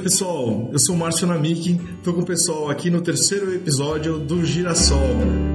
noite, pessoal. Eu sou o Márcio Namiki, tô com o pessoal aqui no terceiro episódio do Girassol.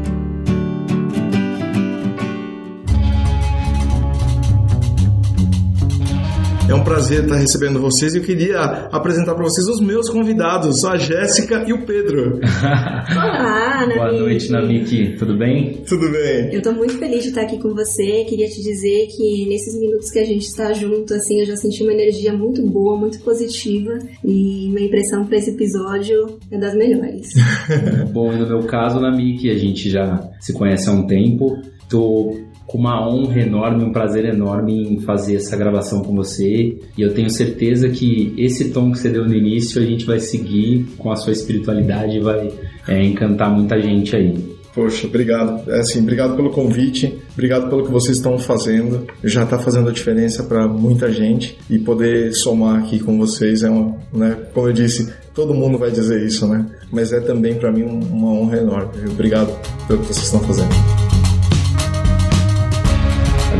É um prazer estar recebendo vocês e eu queria apresentar para vocês os meus convidados, a Jéssica e o Pedro. Olá, Namiki. Boa noite, Namiki. Tudo bem? Tudo bem? Eu tô muito feliz de estar aqui com você. Queria te dizer que nesses minutos que a gente está junto, assim, eu já senti uma energia muito boa, muito positiva e minha impressão para esse episódio é das melhores. Bom, no meu caso, Namiki, a gente já se conhece há um tempo. Tô com uma honra enorme, um prazer enorme em fazer essa gravação com você. E eu tenho certeza que esse tom que você deu no início a gente vai seguir com a sua espiritualidade e vai é, encantar muita gente aí. Poxa, obrigado. É assim, obrigado pelo convite, obrigado pelo que vocês estão fazendo. Já está fazendo a diferença para muita gente e poder somar aqui com vocês é uma, né, como eu disse, todo mundo vai dizer isso, né? Mas é também para mim uma honra enorme. Obrigado pelo que vocês estão fazendo.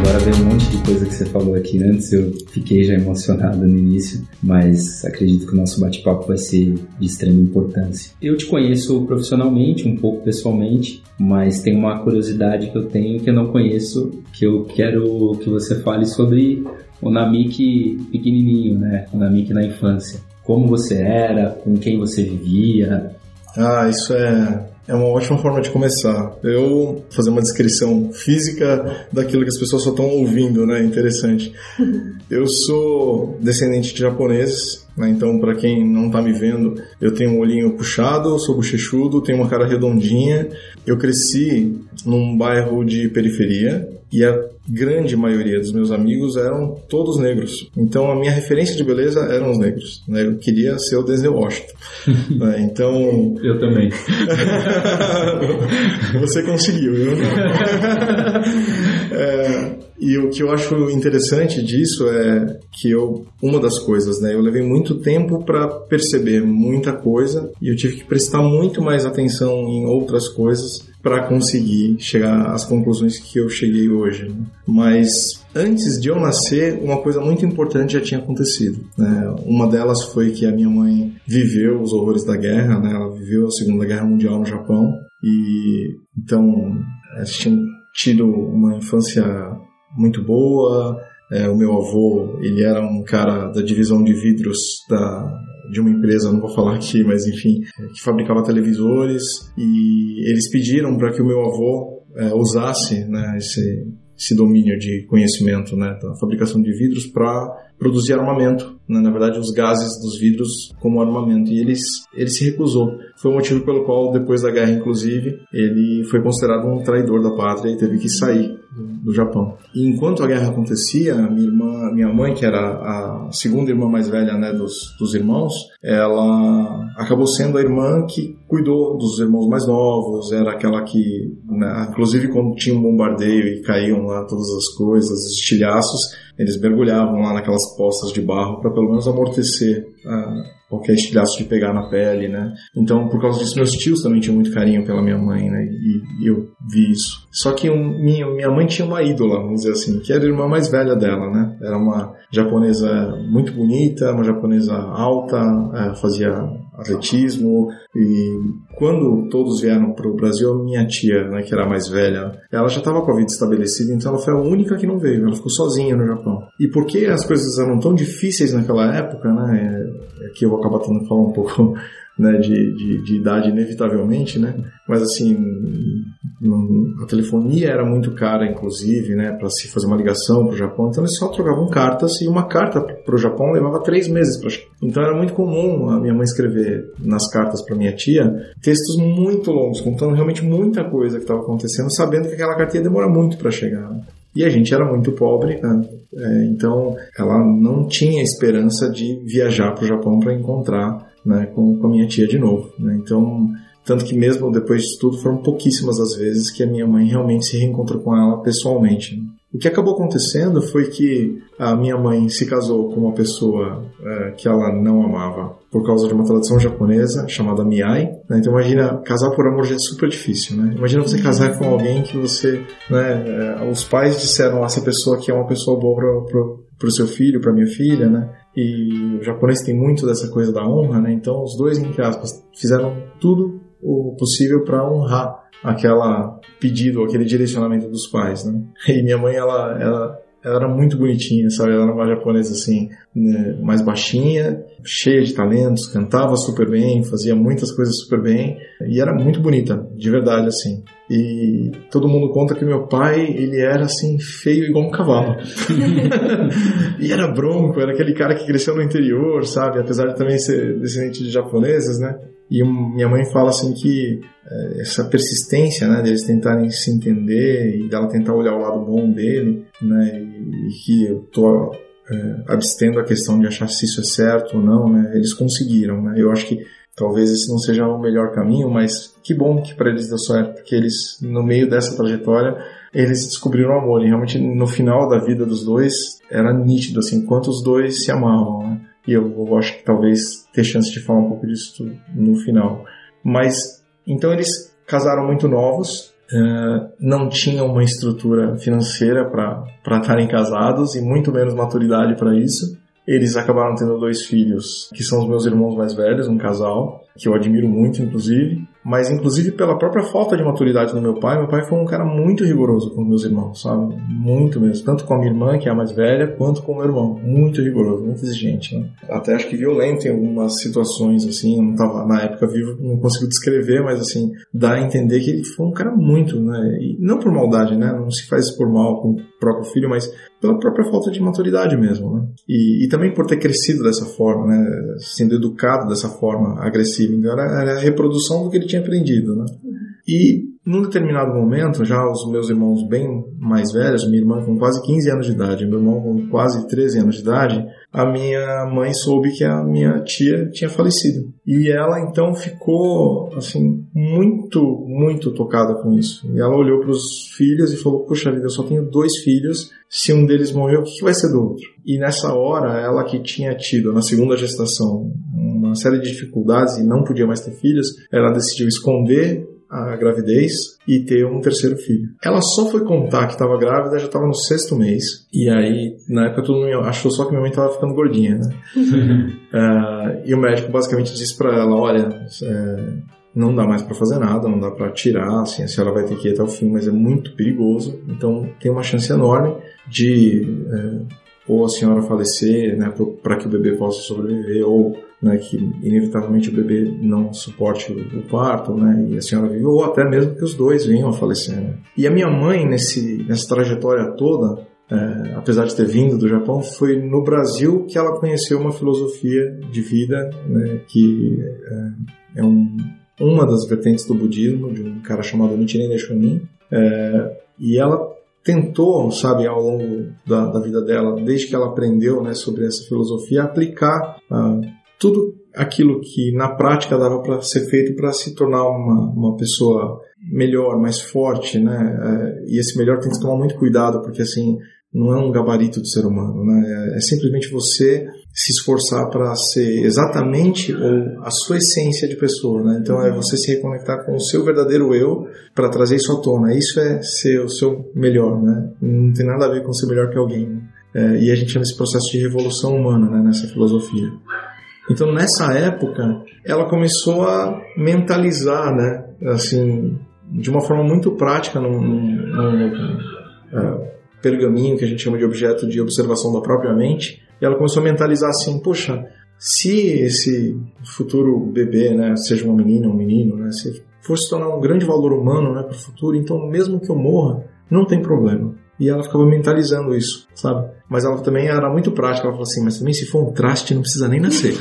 Agora veio um monte de coisa que você falou aqui antes, eu fiquei já emocionado no início, mas acredito que o nosso bate-papo vai ser de extrema importância. Eu te conheço profissionalmente, um pouco pessoalmente, mas tem uma curiosidade que eu tenho que eu não conheço, que eu quero que você fale sobre o Namik pequenininho, né? O Namik na infância. Como você era, com quem você vivia. Ah, isso é é uma ótima forma de começar. Eu fazer uma descrição física daquilo que as pessoas só estão ouvindo, né? Interessante. Eu sou descendente de japoneses, né? então para quem não tá me vendo, eu tenho um olhinho puxado, sou bochechudo, tenho uma cara redondinha. Eu cresci num bairro de periferia e a grande maioria dos meus amigos eram todos negros. Então a minha referência de beleza eram os negros. Né? Eu queria ser o Denzel Washington. né? Então eu também. Você conseguiu, viu? é, e o que eu acho interessante disso é que eu, uma das coisas, né, eu levei muito tempo para perceber muita coisa e eu tive que prestar muito mais atenção em outras coisas para conseguir chegar às conclusões que eu cheguei hoje. Né? Mas antes de eu nascer, uma coisa muito importante já tinha acontecido. Né? Uma delas foi que a minha mãe viveu os horrores da guerra, né? ela viveu a Segunda Guerra Mundial no Japão e então tinham tido uma infância muito boa. É, o meu avô, ele era um cara da divisão de vidros da, de uma empresa, não vou falar aqui, mas enfim, que fabricava televisores e eles pediram para que o meu avô é, usasse né, esse, esse domínio de conhecimento né, da fabricação de vidros para produzir armamento. Né? Na verdade, os gases dos vidros como armamento. E eles, ele se recusou. Foi o motivo pelo qual, depois da guerra, inclusive, ele foi considerado um traidor da pátria e teve que sair do Japão. E enquanto a guerra acontecia, minha irmã, minha mãe, que era a segunda irmã mais velha né, dos, dos irmãos, ela acabou sendo a irmã que cuidou dos irmãos mais novos, era aquela que, né, inclusive quando tinha um bombardeio e caíam lá todas as coisas, os estilhaços, eles mergulhavam lá naquelas poças de barro para pelo menos amortecer ah, qualquer estilhaço de pegar na pele, né? Então, por causa disso, meus tios também tinham muito carinho pela minha mãe, né? E, eu vi isso. Só que um, minha, minha mãe tinha uma ídola, vamos dizer assim, que era a irmã mais velha dela, né? Era uma japonesa muito bonita, uma japonesa alta, é, fazia atletismo e quando todos vieram para o Brasil, minha tia, né, que era mais velha, ela já estava com a vida estabelecida, então ela foi a única que não veio, ela ficou sozinha no Japão. E porque as coisas eram tão difíceis naquela época, né, aqui eu vou acabar tendo que falar um pouco né, de, de, de, idade inevitavelmente, né? Mas assim, a telefonia era muito cara, inclusive, né, para se fazer uma ligação para o Japão. Então eles só trocavam cartas e uma carta para o Japão levava três meses para Então era muito comum a minha mãe escrever nas cartas para minha tia textos muito longos, contando realmente muita coisa que estava acontecendo, sabendo que aquela carta ia demorar muito para chegar. Né? E a gente era muito pobre, né? é, então ela não tinha esperança de viajar para o Japão para encontrar né, com, com a minha tia de novo. Né? Então, tanto que mesmo depois disso tudo, foram pouquíssimas as vezes que a minha mãe realmente se reencontrou com ela pessoalmente. Né? O que acabou acontecendo foi que a minha mãe se casou com uma pessoa é, que ela não amava por causa de uma tradição japonesa chamada Miai. Né? Então imagina, casar por amor já é super difícil, né? Imagina você casar com alguém que você, né, é, os pais disseram a essa pessoa que é uma pessoa boa para o seu filho, para minha filha, né? E o japonês tem muito dessa coisa da honra, né? Então os dois, entre aspas, fizeram tudo o possível para honrar aquela pedido, aquele direcionamento dos pais, né? E minha mãe, ela, ela, ela era muito bonitinha, sabe? Ela era uma japonesa assim, né? mais baixinha, cheia de talentos, cantava super bem, fazia muitas coisas super bem e era muito bonita, de verdade assim. E todo mundo conta que meu pai, ele era assim, feio igual um cavalo. e era bronco, era aquele cara que cresceu no interior, sabe? Apesar de também ser descendente de japoneses, né? E minha mãe fala assim que é, essa persistência, né, deles tentarem se entender e dela tentar olhar o lado bom dele, né, e, que eu tô é, abstendo a questão de achar se isso é certo ou não, né, eles conseguiram, né, eu acho que talvez esse não seja o melhor caminho, mas que bom que para eles deu certo, porque eles, no meio dessa trajetória, eles descobriram o amor, e realmente no final da vida dos dois, era nítido, assim, quanto os dois se amavam, né, e eu, acho que talvez ter chance de falar um pouco disso no final. Mas, então eles casaram muito novos, uh, não tinham uma estrutura financeira para estarem casados e muito menos maturidade para isso. Eles acabaram tendo dois filhos, que são os meus irmãos mais velhos, um casal, que eu admiro muito, inclusive mas inclusive pela própria falta de maturidade do meu pai, meu pai foi um cara muito rigoroso com meus irmãos, sabe? Muito mesmo. Tanto com a minha irmã, que é a mais velha, quanto com o meu irmão. Muito rigoroso, muito exigente, né? Até acho que violento em algumas situações, assim. Eu não tava na época vivo, não consigo descrever, mas assim, dá a entender que ele foi um cara muito, né? E não por maldade, né? Não se faz por mal com o próprio filho, mas pela própria falta de maturidade mesmo, né? E, e também por ter crescido dessa forma, né? Sendo educado dessa forma agressiva. Então era, era a reprodução do que ele tinha tinha aprendido, né? E num determinado momento, já os meus irmãos bem mais velhos, minha irmã com quase 15 anos de idade, meu irmão com quase 13 anos de idade, a minha mãe soube que a minha tia tinha falecido. E ela então ficou, assim, muito, muito tocada com isso. E ela olhou para os filhos e falou: Puxa vida, eu só tenho dois filhos. Se um deles morreu, o que vai ser do outro? E nessa hora, ela que tinha tido, na segunda gestação, uma série de dificuldades e não podia mais ter filhos, ela decidiu esconder a gravidez e ter um terceiro filho. Ela só foi contar que estava grávida, já estava no sexto mês. E aí, na época, todo mundo achou só que minha mãe estava ficando gordinha, né? uh, e o médico basicamente disse para ela: Olha, é, não dá mais para fazer nada, não dá para tirar, assim, a senhora vai ter que ir até o fim, mas é muito perigoso. Então, tem uma chance enorme de. É, ou a senhora falecer, né, para que o bebê possa sobreviver, ou né, que inevitavelmente o bebê não suporte o parto, né, e a senhora vive, ou até mesmo que os dois venham a falecer. Né. E a minha mãe, nesse, nessa trajetória toda, é, apesar de ter vindo do Japão, foi no Brasil que ela conheceu uma filosofia de vida né, que é, é um, uma das vertentes do budismo, de um cara chamado Nichiren Daishonin, é, e ela tentou, sabe, ao longo da, da, vida dela, desde que ela aprendeu né, sobre essa filosofia, aplicar uh, tudo aquilo que na prática dava para ser feito para se tornar uma, uma pessoa melhor, mais forte, né? Uh, e esse melhor tem que tomar muito cuidado, porque assim, não é um gabarito de ser humano, né? É, é simplesmente você se esforçar para ser exatamente ou a sua essência de pessoa, né? Então é você se reconectar com o seu verdadeiro eu para trazer isso à tona. Isso é ser o seu melhor, né? Não tem nada a ver com ser melhor que alguém. Né? É, e a gente chama esse processo de revolução humana, né? Nessa filosofia. Então nessa época ela começou a mentalizar, né? Assim, de uma forma muito prática, num, uh, pergaminho que a gente chama de objeto de observação da própria mente e ela começou a mentalizar assim, poxa, se esse futuro bebê, né, seja uma menina ou um menino, né, se for se tornar um grande valor humano, né, para o futuro, então mesmo que eu morra, não tem problema. E ela ficava mentalizando isso, sabe? Mas ela também era muito prática. Ela falou assim: mas também se for um traste, não precisa nem nascer.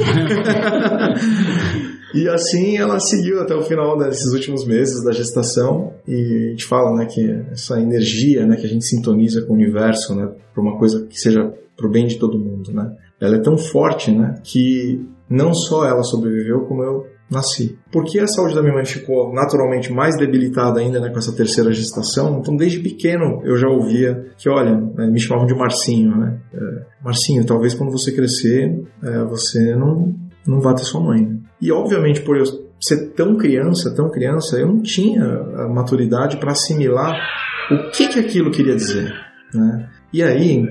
e assim ela seguiu até o final desses últimos meses da gestação. E a gente fala, né, que essa energia, né, que a gente sintoniza com o universo, né, para uma coisa que seja para o bem de todo mundo, né? Ela é tão forte, né, que não só ela sobreviveu, como eu nasci. Porque a saúde da minha mãe ficou naturalmente mais debilitada ainda né, com essa terceira gestação, então desde pequeno eu já ouvia que, olha, né, me chamavam de Marcinho, né? É, Marcinho, talvez quando você crescer, é, você não, não vá ter sua mãe. Né? E obviamente por eu ser tão criança, tão criança, eu não tinha a maturidade para assimilar o que, que aquilo queria dizer. Né? E aí,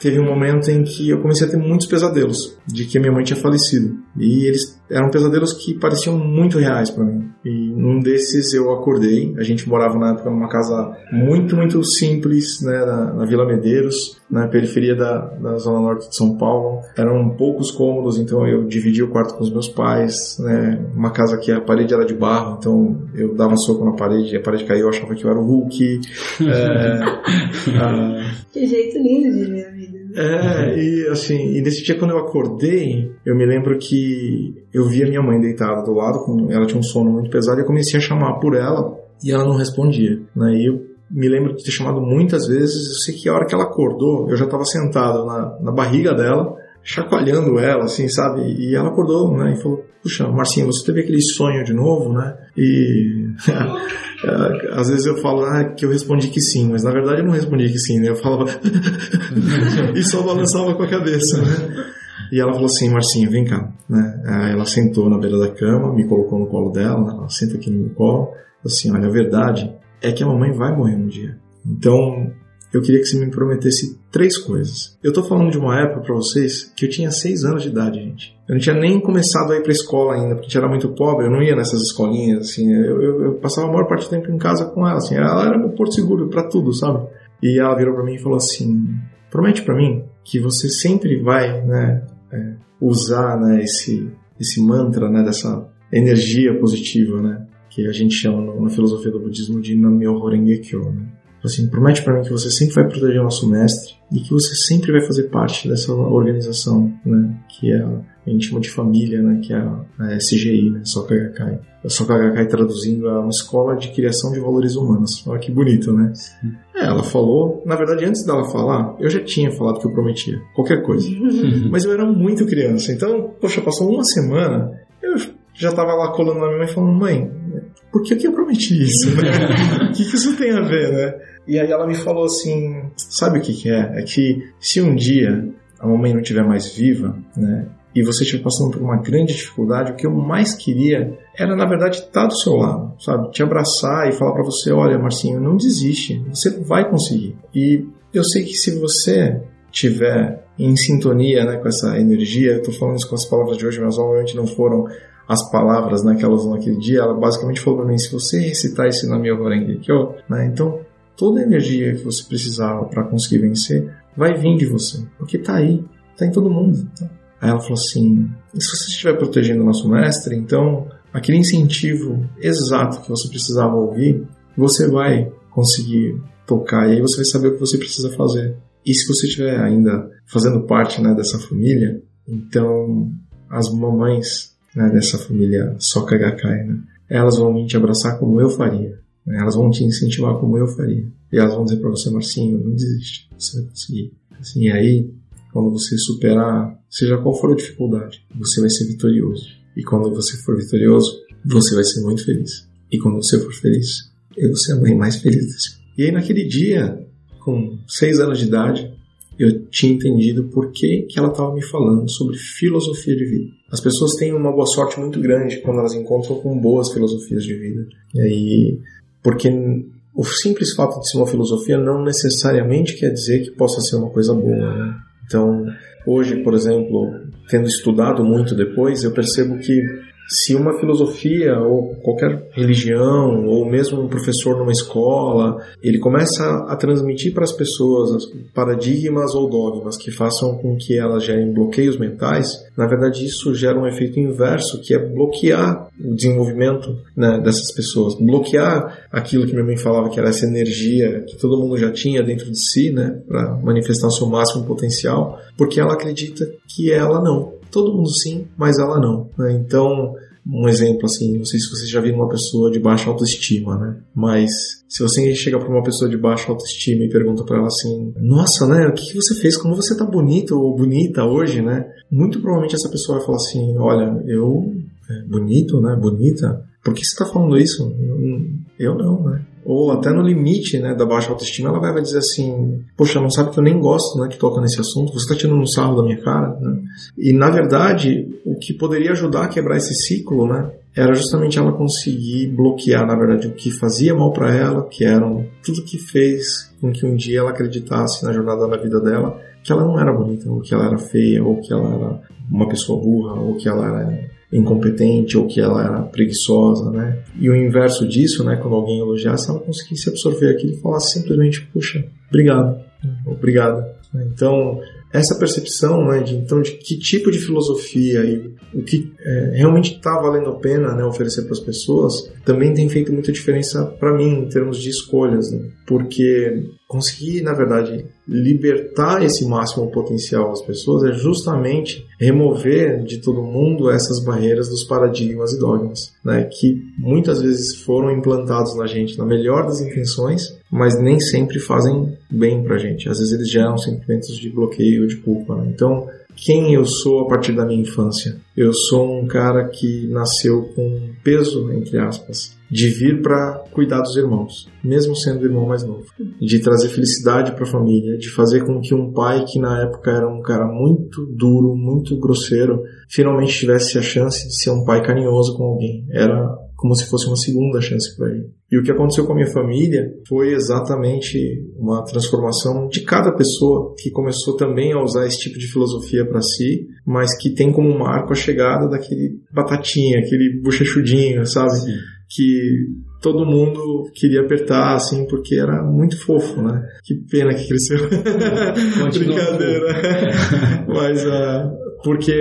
teve um momento em que eu comecei a ter muitos pesadelos de que minha mãe tinha falecido. E eles eram pesadelos que pareciam muito reais para mim. E num desses eu acordei, a gente morava na época numa casa muito, muito simples, né, na, na Vila Medeiros, na periferia da, da zona norte de São Paulo. Eram poucos cômodos, então eu dividia o quarto com os meus pais, né, uma casa que a parede era de barro, então eu dava soco na parede, a parede caiu, eu achava que eu era o Hulk. é, a... Que jeito lindo de ver a vida. É, e assim, e nesse dia quando eu acordei, eu me lembro que eu vi a minha mãe deitada do lado, ela tinha um sono muito pesado, e eu comecei a chamar por ela, e ela não respondia. Né? E eu me lembro de ter chamado muitas vezes, eu sei que a hora que ela acordou, eu já estava sentado na, na barriga dela, chacoalhando ela, assim, sabe? E ela acordou, né? E falou, puxa, Marcinho, você teve aquele sonho de novo, né? E às vezes eu falo ah, que eu respondi que sim, mas na verdade eu não respondi que sim, né? Eu falava e só balançava com a cabeça, né? E ela falou assim, Marcinho, vem cá, né? Ela sentou na beira da cama, me colocou no colo dela, né? ela senta aqui no meu colo, assim, olha, a verdade é que a mamãe vai morrer um dia. Então, eu queria que você me prometesse três coisas. Eu tô falando de uma época para vocês que eu tinha seis anos de idade, gente. Eu não tinha nem começado a ir pra escola ainda, porque a gente era muito pobre, eu não ia nessas escolinhas, assim. Eu, eu, eu passava a maior parte do tempo em casa com ela, assim. Ela era meu porto seguro para tudo, sabe? E ela virou para mim e falou assim: promete para mim que você sempre vai, né, é, usar, né, esse, esse mantra, né, dessa energia positiva, né, que a gente chama na filosofia do budismo de Nam-myoho Renge Kyo, né Assim, promete para mim que você sempre vai proteger o nosso mestre e que você sempre vai fazer parte dessa organização, né? Que é a, a gente chama de família, né? Que é a, a SGI, né? Soka Gakkai. A Soka Gakkai traduzindo é uma escola de criação de valores humanos. Olha que bonito, né? É, ela falou, na verdade, antes dela falar, eu já tinha falado que eu prometia qualquer coisa. Mas eu era muito criança, então, poxa, passou uma semana, eu já tava lá colando na minha mãe falando, mãe, por que, que eu prometi isso? Né? o que, que isso tem a ver, né? E aí ela me falou assim, sabe o que, que é? É que se um dia a mamãe não estiver mais viva, né? E você estiver passando por uma grande dificuldade, o que eu mais queria era, na verdade, estar do seu lado, sabe? Te abraçar e falar para você, olha, Marcinho, não desiste, você vai conseguir. E eu sei que se você tiver em sintonia né, com essa energia, eu tô falando isso com as palavras de hoje, mas obviamente não foram as palavras né, que ela usou naquele dia, ela basicamente falou para mim, se você recitar esse nome Horengekyo, né, então toda a energia que você precisava para conseguir vencer vai vir de você, porque tá aí, tá em todo mundo. Tá? Aí ela falou assim, e se você estiver protegendo o nosso mestre, então aquele incentivo exato que você precisava ouvir, você vai conseguir tocar e aí você vai saber o que você precisa fazer. E se você estiver ainda fazendo parte né, dessa família, então as mamães né, dessa família Soka né, elas vão te abraçar como eu faria. Né, elas vão te incentivar como eu faria. E elas vão dizer para você, Marcinho, não desiste, você vai conseguir. Assim, e aí, quando você superar, seja qual for a dificuldade, você vai ser vitorioso. E quando você for vitorioso, você vai ser muito feliz. E quando você for feliz, eu vou ser a mãe mais feliz desse. E aí, naquele dia, com seis anos de idade, eu tinha entendido por que, que ela estava me falando sobre filosofia de vida. As pessoas têm uma boa sorte muito grande quando elas encontram com boas filosofias de vida. E aí, porque o simples fato de ser uma filosofia não necessariamente quer dizer que possa ser uma coisa boa, né? Então, hoje, por exemplo, tendo estudado muito depois, eu percebo que se uma filosofia ou qualquer religião ou mesmo um professor numa escola ele começa a transmitir para as pessoas paradigmas ou dogmas que façam com que elas gerem bloqueios mentais, na verdade isso gera um efeito inverso que é bloquear o desenvolvimento né, dessas pessoas, bloquear aquilo que minha mãe falava que era essa energia que todo mundo já tinha dentro de si, né, para manifestar o seu máximo potencial, porque ela acredita que ela não Todo mundo sim, mas ela não. Né? Então, um exemplo assim, não sei se você já viu uma pessoa de baixa autoestima, né? Mas se você chega para uma pessoa de baixa autoestima e pergunta para ela assim: "Nossa, né, o que, você fez? Como você tá bonito ou bonita hoje, né?" Muito provavelmente essa pessoa vai falar assim: "Olha, eu é, bonito, né? Bonita? Por que você tá falando isso?" Eu não, né? Ou até no limite né, da baixa autoestima, ela vai, dizer assim: Poxa, não sabe que eu nem gosto né, que toca nesse assunto, você está tirando um sarro da minha cara. Né? E na verdade, o que poderia ajudar a quebrar esse ciclo né, era justamente ela conseguir bloquear, na verdade, o que fazia mal para ela, que eram tudo que fez com que um dia ela acreditasse na jornada da vida dela, que ela não era bonita, ou que ela era feia, ou que ela era uma pessoa burra, ou que ela era incompetente ou que ela era preguiçosa, né? E o inverso disso, né, quando alguém elogiasse, ela conseguisse absorver aquilo e falasse simplesmente, puxa, obrigado, obrigado. Então, essa percepção né, de, então, de que tipo de filosofia e o que é, realmente está valendo a pena né, oferecer para as pessoas também tem feito muita diferença para mim em termos de escolhas, né? porque conseguir, na verdade, libertar esse máximo potencial às pessoas é justamente remover de todo mundo essas barreiras dos paradigmas e dogmas, né, que muitas vezes foram implantados na gente na melhor das intenções, mas nem sempre fazem bem pra gente. Às vezes eles geram sentimentos de bloqueio, de culpa. Né? Então, quem eu sou a partir da minha infância? Eu sou um cara que nasceu com peso, entre aspas, de vir para cuidar dos irmãos, mesmo sendo o irmão mais novo, de trazer felicidade para a família, de fazer com que um pai que na época era um cara muito duro, muito grosseiro, finalmente tivesse a chance de ser um pai carinhoso com alguém. Era como se fosse uma segunda chance para ele. E o que aconteceu com a minha família foi exatamente uma transformação de cada pessoa que começou também a usar esse tipo de filosofia para si, mas que tem como marco a chegada daquele batatinha, aquele bochechudinho, sabe? Sim. Que todo mundo queria apertar, assim, porque era muito fofo, né? Que pena que cresceu. Brincadeira. Mas, uh, porque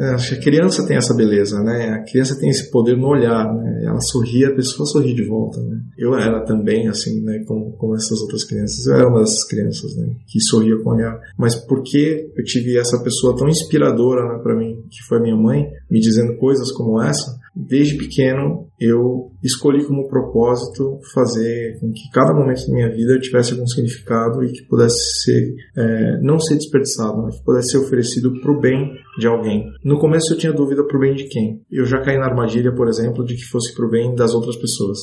é, acho que a criança tem essa beleza, né? A criança tem esse poder no olhar, né? Ela sorri, a pessoa sorri de volta, né? Eu era também, assim, né? Como, como essas outras crianças. Eu era uma dessas crianças, né? Que sorria com o olhar. Mas porque eu tive essa pessoa tão inspiradora né, para mim, que foi minha mãe, me dizendo coisas como essa, desde pequeno eu escolhi como propósito fazer com que cada momento da minha vida tivesse algum significado e que pudesse ser, é, não ser desperdiçado, mas que pudesse ser oferecido para o bem de alguém. No começo eu tinha dúvida para o bem de quem. Eu já caí na armadilha, por exemplo, de que fosse para o bem das outras pessoas.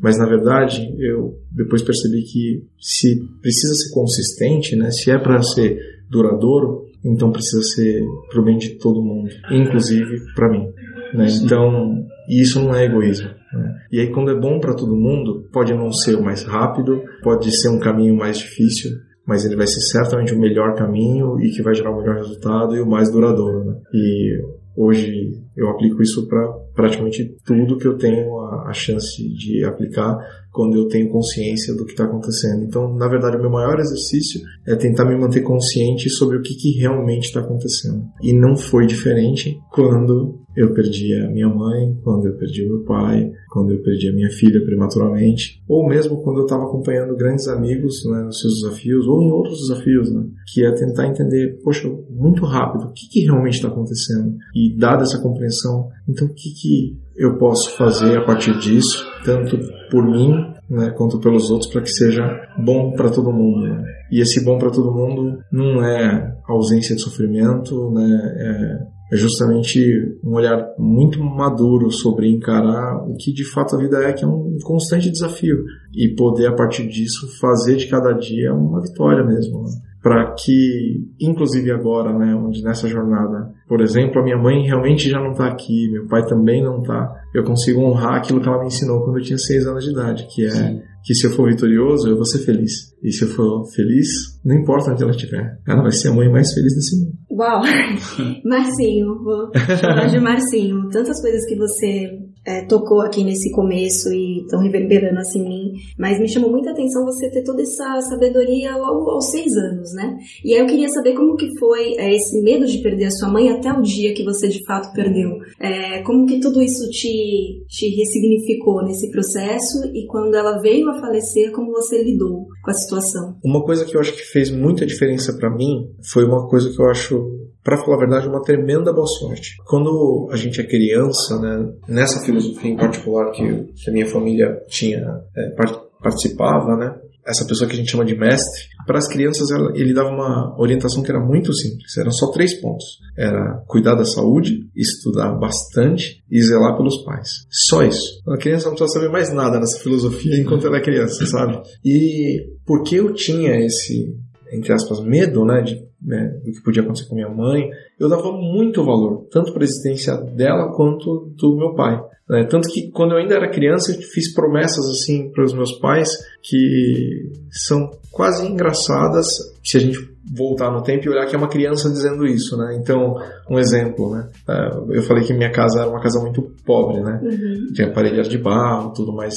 Mas na verdade, eu depois percebi que se precisa ser consistente, né, se é para ser duradouro, então precisa ser para o bem de todo mundo, inclusive para mim. Né? Então, isso não é egoísmo. Né? E aí, quando é bom para todo mundo, pode não ser o mais rápido, pode ser um caminho mais difícil, mas ele vai ser certamente o melhor caminho e que vai gerar o melhor resultado e o mais duradouro. Né? E hoje eu aplico isso para praticamente tudo que eu tenho a, a, chance de aplicar quando eu tenho consciência do que está acontecendo. Então, na verdade, o meu maior exercício é tentar me manter consciente sobre o que, que realmente está acontecendo. E não foi diferente quando eu perdi a minha mãe, quando eu perdi meu pai, quando eu perdi a minha filha prematuramente, ou mesmo quando eu estava acompanhando grandes amigos né, nos seus desafios, ou em outros desafios, né, que é tentar entender, poxa, muito rápido, o que, que realmente está acontecendo? E dada essa compreensão, então o que, que eu posso fazer a partir disso, tanto por mim né, quanto pelos outros, para que seja bom para todo mundo. Né? E esse bom para todo mundo não é ausência de sofrimento, né, é é justamente um olhar muito maduro sobre encarar o que de fato a vida é, que é um constante desafio. E poder, a partir disso, fazer de cada dia uma vitória mesmo. Né? Para que, inclusive agora, né, onde nessa jornada, por exemplo, a minha mãe realmente já não está aqui, meu pai também não está, eu consigo honrar aquilo que ela me ensinou quando eu tinha seis anos de idade, que é Sim. Que se eu for vitorioso, eu vou ser feliz. E se eu for feliz, não importa onde ela estiver, ela vai ser a mãe mais feliz desse mundo. Uau! Marcinho, vou chamar de Marcinho. Tantas coisas que você é, tocou aqui nesse começo e estão reverberando assim em mim, mas me chamou muita atenção você ter toda essa sabedoria logo aos seis anos, né? E aí eu queria saber como que foi é, esse medo de perder a sua mãe até o dia que você de fato perdeu. É, como que tudo isso te, te ressignificou nesse processo e quando ela veio a falecer, como você lidou com a situação? Uma coisa que eu acho que fez muita diferença para mim foi uma coisa que eu acho para falar a verdade, uma tremenda boa sorte. Quando a gente é criança, né, nessa filosofia em particular que, que a minha família tinha é, participava, né, essa pessoa que a gente chama de mestre, para as crianças ele dava uma orientação que era muito simples, eram só três pontos. Era cuidar da saúde, estudar bastante e zelar pelos pais. Só isso. A criança não precisa saber mais nada nessa filosofia enquanto ela é criança, sabe? E porque eu tinha esse, entre aspas, medo, né, de né, do que podia acontecer com minha mãe, eu dava muito valor, tanto para a existência dela quanto do meu pai. Né? Tanto que quando eu ainda era criança, eu fiz promessas assim para os meus pais que são quase engraçadas se a gente voltar no tempo e olhar que é uma criança dizendo isso, né? Então, um exemplo, né? É, eu falei que minha casa era uma casa muito pobre, né? Uhum. Tinha parede de barro, tudo mais.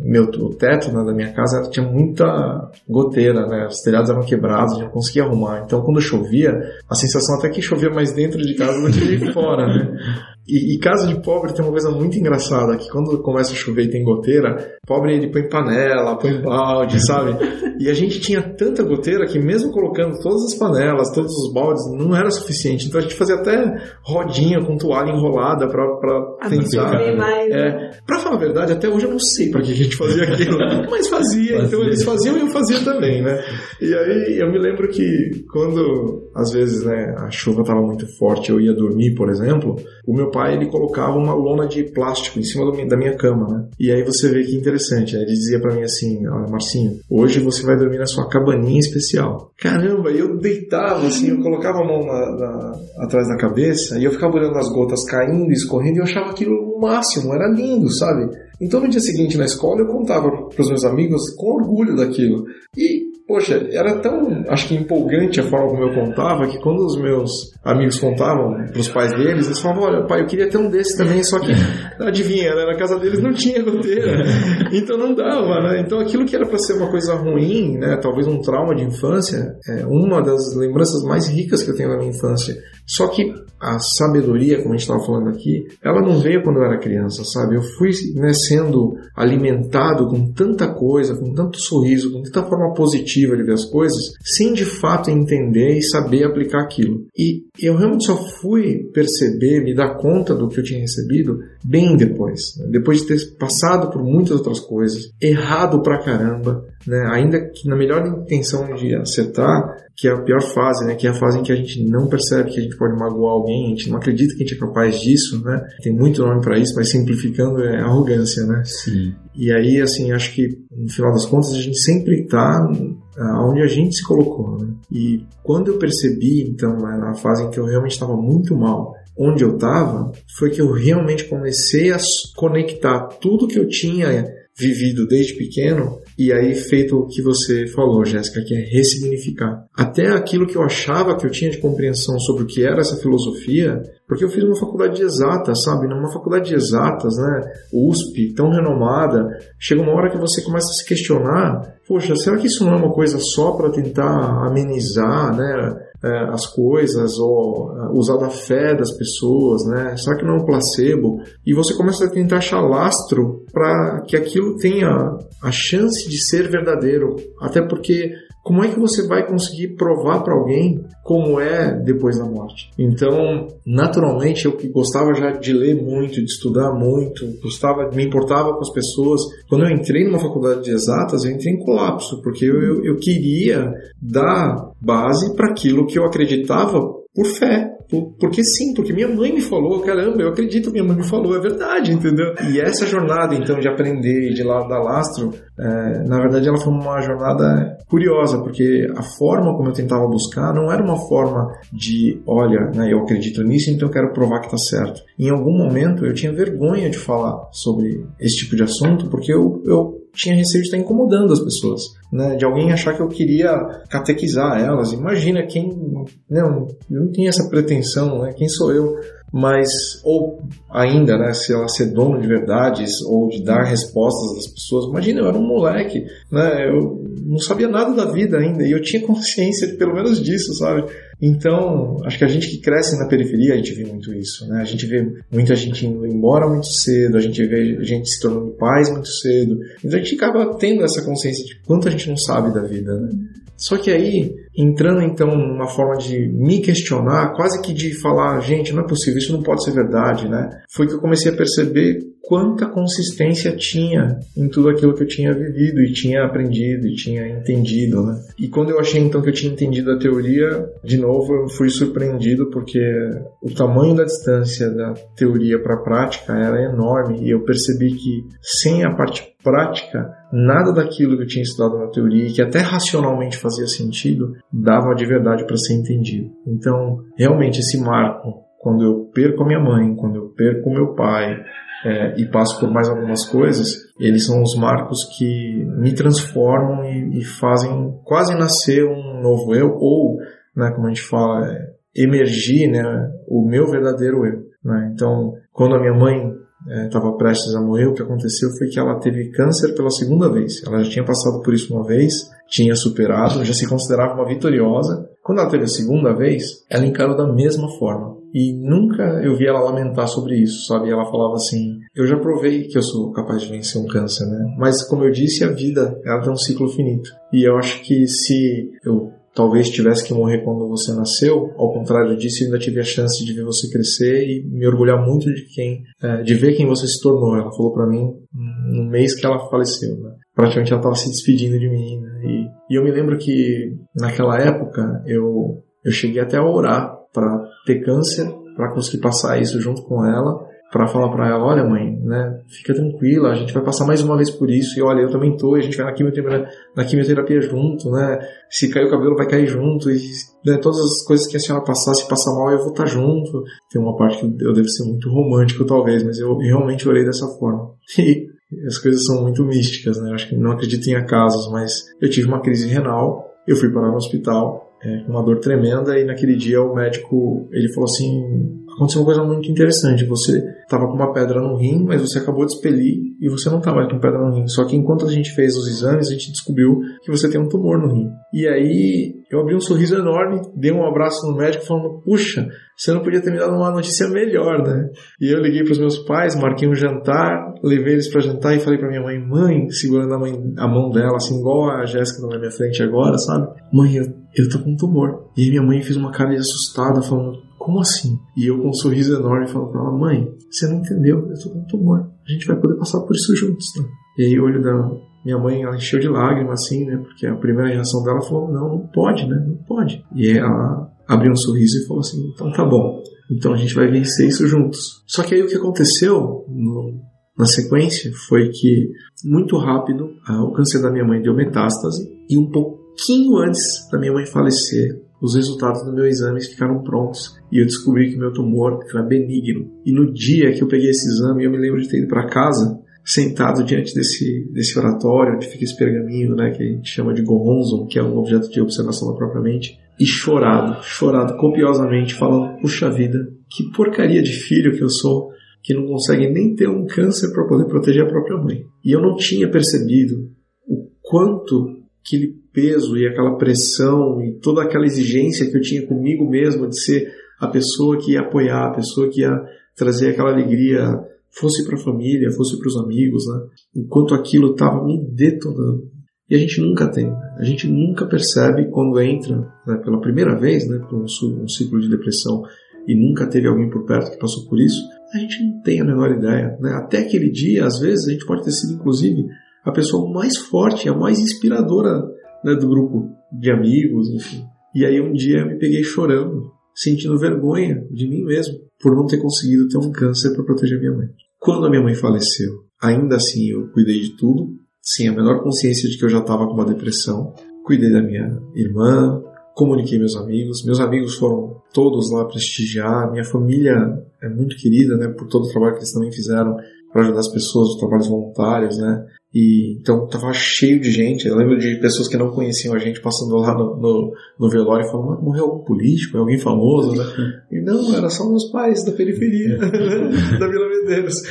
Meu, o teto né, da minha casa tinha muita goteira, né? Os telhados eram quebrados, não conseguia arrumar. Então, quando chovia, a sensação até que chovia mais dentro de casa do que de fora, né? E, e, casa de pobre tem uma coisa muito engraçada, que quando começa a chover e tem goteira, pobre ele põe panela, põe balde, sabe? E a gente tinha tanta goteira que mesmo colocando todas as panelas, todos os baldes, não era suficiente. Então a gente fazia até rodinha com toalha enrolada pra, pra tentar. Mais, é, né? pra falar a verdade, até hoje eu não sei pra que a gente fazia aquilo, mas fazia, fazia. Então eles faziam e eu fazia também, né? E aí eu me lembro que quando, às vezes, né, a chuva tava muito forte, eu ia dormir, por exemplo, o meu pai ele colocava uma lona de plástico em cima do, da minha cama, né? E aí você vê que interessante, né? Ele dizia para mim assim, ó, Marcinho, hoje você vai dormir na sua cabaninha especial. Caramba, eu deitava assim, eu colocava a mão na, na, atrás da cabeça e eu ficava olhando as gotas caindo, escorrendo e eu achava aquilo o máximo, era lindo, sabe? Então no dia seguinte na escola eu contava para os meus amigos com orgulho daquilo. E Poxa, era tão, acho que empolgante a forma como eu contava, que quando os meus amigos contavam para os pais deles, eles falavam, olha pai, eu queria ter um desse também, só que, adivinha, né, na casa deles não tinha goteira, então não dava, né? Então aquilo que era para ser uma coisa ruim, né, talvez um trauma de infância, é uma das lembranças mais ricas que eu tenho da minha infância. Só que a sabedoria, como a gente estava falando aqui, ela não veio quando eu era criança, sabe? Eu fui né, sendo alimentado com tanta coisa, com tanto sorriso, com tanta forma positiva de ver as coisas, sem de fato entender e saber aplicar aquilo. E eu realmente só fui perceber, me dar conta do que eu tinha recebido bem depois. Né? Depois de ter passado por muitas outras coisas, errado pra caramba, né? ainda que na melhor intenção de acertar, que é a pior fase, né? que é a fase em que a gente não percebe que a gente pode magoar alguém, a gente não acredita que a gente é capaz disso, né? Tem muito nome para isso, mas simplificando é arrogância, né? Sim. E aí, assim, acho que no final das contas a gente sempre está onde a gente se colocou, né? E quando eu percebi, então, né, na fase em que eu realmente estava muito mal, onde eu estava, foi que eu realmente comecei a conectar tudo que eu tinha vivido desde pequeno e aí feito o que você falou, Jéssica, que é ressignificar. Até aquilo que eu achava que eu tinha de compreensão sobre o que era essa filosofia, porque eu fiz uma faculdade de exatas, sabe? Numa faculdade de exatas, né? USP, tão renomada, chega uma hora que você começa a se questionar, poxa, será que isso não é uma coisa só para tentar amenizar, né? É, as coisas ou é, usar da fé das pessoas, né? Será que não é um placebo? E você começa a tentar achar lastro para que aquilo tenha a chance de ser verdadeiro, até porque como é que você vai conseguir provar para alguém como é depois da morte? Então, naturalmente, eu que gostava já de ler muito, de estudar muito, gostava, me importava com as pessoas. Quando eu entrei numa faculdade de exatas, eu entrei em colapso, porque eu, eu, eu queria dar base para aquilo que eu acreditava por fé. Por, porque sim, porque minha mãe me falou, caramba, eu acredito minha mãe me falou, é verdade, entendeu? E essa jornada, então, de aprender, de lá dar lastro, é, na verdade ela foi uma jornada curiosa, porque a forma como eu tentava buscar não era uma forma de, olha, né, eu acredito nisso, então eu quero provar que está certo. Em algum momento eu tinha vergonha de falar sobre esse tipo de assunto, porque eu, eu tinha receio de estar incomodando as pessoas, né? De alguém achar que eu queria catequizar elas. Imagina quem, não, eu não tenho essa pretensão, né? Quem sou eu? Mas ou ainda, né? Se ela ser dono de verdades ou de dar respostas às pessoas. Imagina, eu era um moleque, né? Eu não sabia nada da vida ainda e eu tinha consciência, pelo menos disso, sabe? Então, acho que a gente que cresce na periferia, a gente vê muito isso, né? A gente vê muita gente indo embora muito cedo, a gente vê gente se tornando pais muito cedo. Então a gente acaba tendo essa consciência de quanto a gente não sabe da vida, né? Só que aí, entrando então numa forma de me questionar, quase que de falar, gente, não é possível, isso não pode ser verdade, né? Foi que eu comecei a perceber quanta consistência tinha em tudo aquilo que eu tinha vivido e tinha aprendido e tinha entendido, né? E quando eu achei então que eu tinha entendido a teoria, de novo eu fui surpreendido porque o tamanho da distância da teoria para a prática era enorme e eu percebi que sem a parte prática, nada daquilo que eu tinha estudado na teoria que até racionalmente fazia sentido, dava de verdade para ser entendido. Então, realmente esse marco, quando eu perco a minha mãe, quando eu perco o meu pai, é, e passo por mais algumas coisas, eles são os marcos que me transformam e, e fazem quase nascer um novo eu, ou, né, como a gente fala, é, emergir né, o meu verdadeiro eu. Né? Então, quando a minha mãe estava é, prestes a morrer, o que aconteceu foi que ela teve câncer pela segunda vez. Ela já tinha passado por isso uma vez, tinha superado, já se considerava uma vitoriosa. Quando ela teve a segunda vez, ela encarou da mesma forma. E nunca eu vi ela lamentar sobre isso, sabe? Ela falava assim: Eu já provei que eu sou capaz de vencer um câncer, né? Mas, como eu disse, a vida ela tem um ciclo finito. E eu acho que se eu talvez tivesse que morrer quando você nasceu, ao contrário disso, eu ainda tive a chance de ver você crescer e me orgulhar muito de quem, é, de ver quem você se tornou. Ela falou para mim no mês que ela faleceu, né? Praticamente ela estava se despedindo de mim, né? e, e, eu me lembro que naquela época eu eu cheguei até a orar para ter câncer, para conseguir passar isso junto com ela para falar para ela, olha mãe, né, fica tranquila, a gente vai passar mais uma vez por isso, e olha, eu também tô, a gente vai na quimioterapia, na quimioterapia junto, né, se cair o cabelo vai cair junto, e né, todas as coisas que a senhora passar, se passar mal eu vou estar tá junto. Tem uma parte que eu devo ser muito romântico talvez, mas eu realmente orei dessa forma. E as coisas são muito místicas, né, eu acho que não acredito em acasos, mas eu tive uma crise renal, eu fui parar no hospital, é, com uma dor tremenda, e naquele dia o médico, ele falou assim, aconteceu uma coisa muito interessante. Você estava com uma pedra no rim, mas você acabou de expelir e você não estava com pedra no rim. Só que enquanto a gente fez os exames, a gente descobriu que você tem um tumor no rim. E aí eu abri um sorriso enorme, dei um abraço no médico falando: Puxa, você não podia ter me dado uma notícia melhor, né? E eu liguei para os meus pais, marquei um jantar, levei eles para jantar e falei para minha mãe: Mãe, segurando a, mãe, a mão dela, assim, igual a Jéssica na minha frente agora, sabe? Mãe, eu, eu tô com um tumor. E minha mãe fez uma cara de assustada, falando: como assim? E eu com um sorriso enorme falo pra ela, mãe, você não entendeu, eu tô com um tumor. A gente vai poder passar por isso juntos, né? E aí o olho da minha mãe, ela encheu de lágrimas, assim, né? Porque a primeira reação dela falou, não, não pode, né? Não pode. E ela abriu um sorriso e falou assim, então tá bom. Então a gente vai vencer isso juntos. Só que aí o que aconteceu no, na sequência foi que, muito rápido, o câncer da minha mãe deu metástase e um pouquinho antes da minha mãe falecer, os resultados do meu exame ficaram prontos e eu descobri que meu tumor era benigno. E no dia que eu peguei esse exame, eu me lembro de ter ido para casa, sentado diante desse, desse oratório, onde fica esse pergaminho, né, que a gente chama de gonzo, que é um objeto de observação da própria mente, e chorado, chorado copiosamente, falando: puxa vida, que porcaria de filho que eu sou, que não consegue nem ter um câncer para poder proteger a própria mãe. E eu não tinha percebido o quanto aquele peso e aquela pressão e toda aquela exigência que eu tinha comigo mesmo de ser a pessoa que ia apoiar, a pessoa que ia trazer aquela alegria, fosse para a família, fosse para os amigos, né? Enquanto aquilo estava me detonando. E a gente nunca tem, a gente nunca percebe quando entra né, pela primeira vez, né, por um, um ciclo de depressão e nunca teve alguém por perto que passou por isso, a gente não tem a menor ideia. Né? Até aquele dia, às vezes, a gente pode ter sido, inclusive, a pessoa mais forte, a mais inspiradora né, do grupo de amigos, enfim. E aí um dia eu me peguei chorando, sentindo vergonha de mim mesmo por não ter conseguido ter um câncer para proteger minha mãe. Quando a minha mãe faleceu, ainda assim eu cuidei de tudo, sem a menor consciência de que eu já estava com uma depressão. Cuidei da minha irmã, comuniquei meus amigos. Meus amigos foram todos lá prestigiar. Minha família é muito querida, né, por todo o trabalho que eles também fizeram para ajudar as pessoas, os trabalhos voluntários, né? E então tava cheio de gente. Eu lembro de pessoas que não conheciam a gente passando lá no, no, no velório e falando, morreu algum político, alguém famoso, né? E não, era só meus pais da periferia, da Vila Medeiros.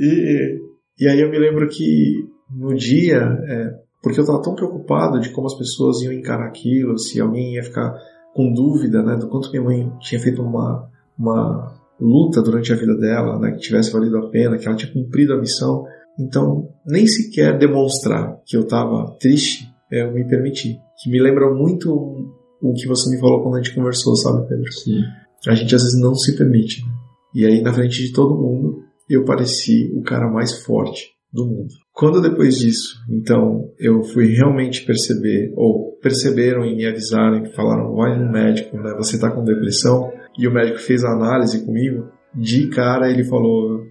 E, e aí eu me lembro que no dia, é, porque eu estava tão preocupado de como as pessoas iam encarar aquilo, se alguém ia ficar com dúvida, né, do quanto minha mãe tinha feito uma, uma luta durante a vida dela, né, que tivesse valido a pena, que ela tinha cumprido a missão. Então, nem sequer demonstrar que eu estava triste, eu me permiti. Que me lembra muito o que você me falou quando a gente conversou, sabe, Pedro? Sim. A gente às vezes não se permite. Né? E aí, na frente de todo mundo, eu pareci o cara mais forte do mundo. Quando depois disso, então, eu fui realmente perceber, ou perceberam e me avisaram, e falaram, vai no médico, né, você está com depressão, e o médico fez a análise comigo, de cara ele falou,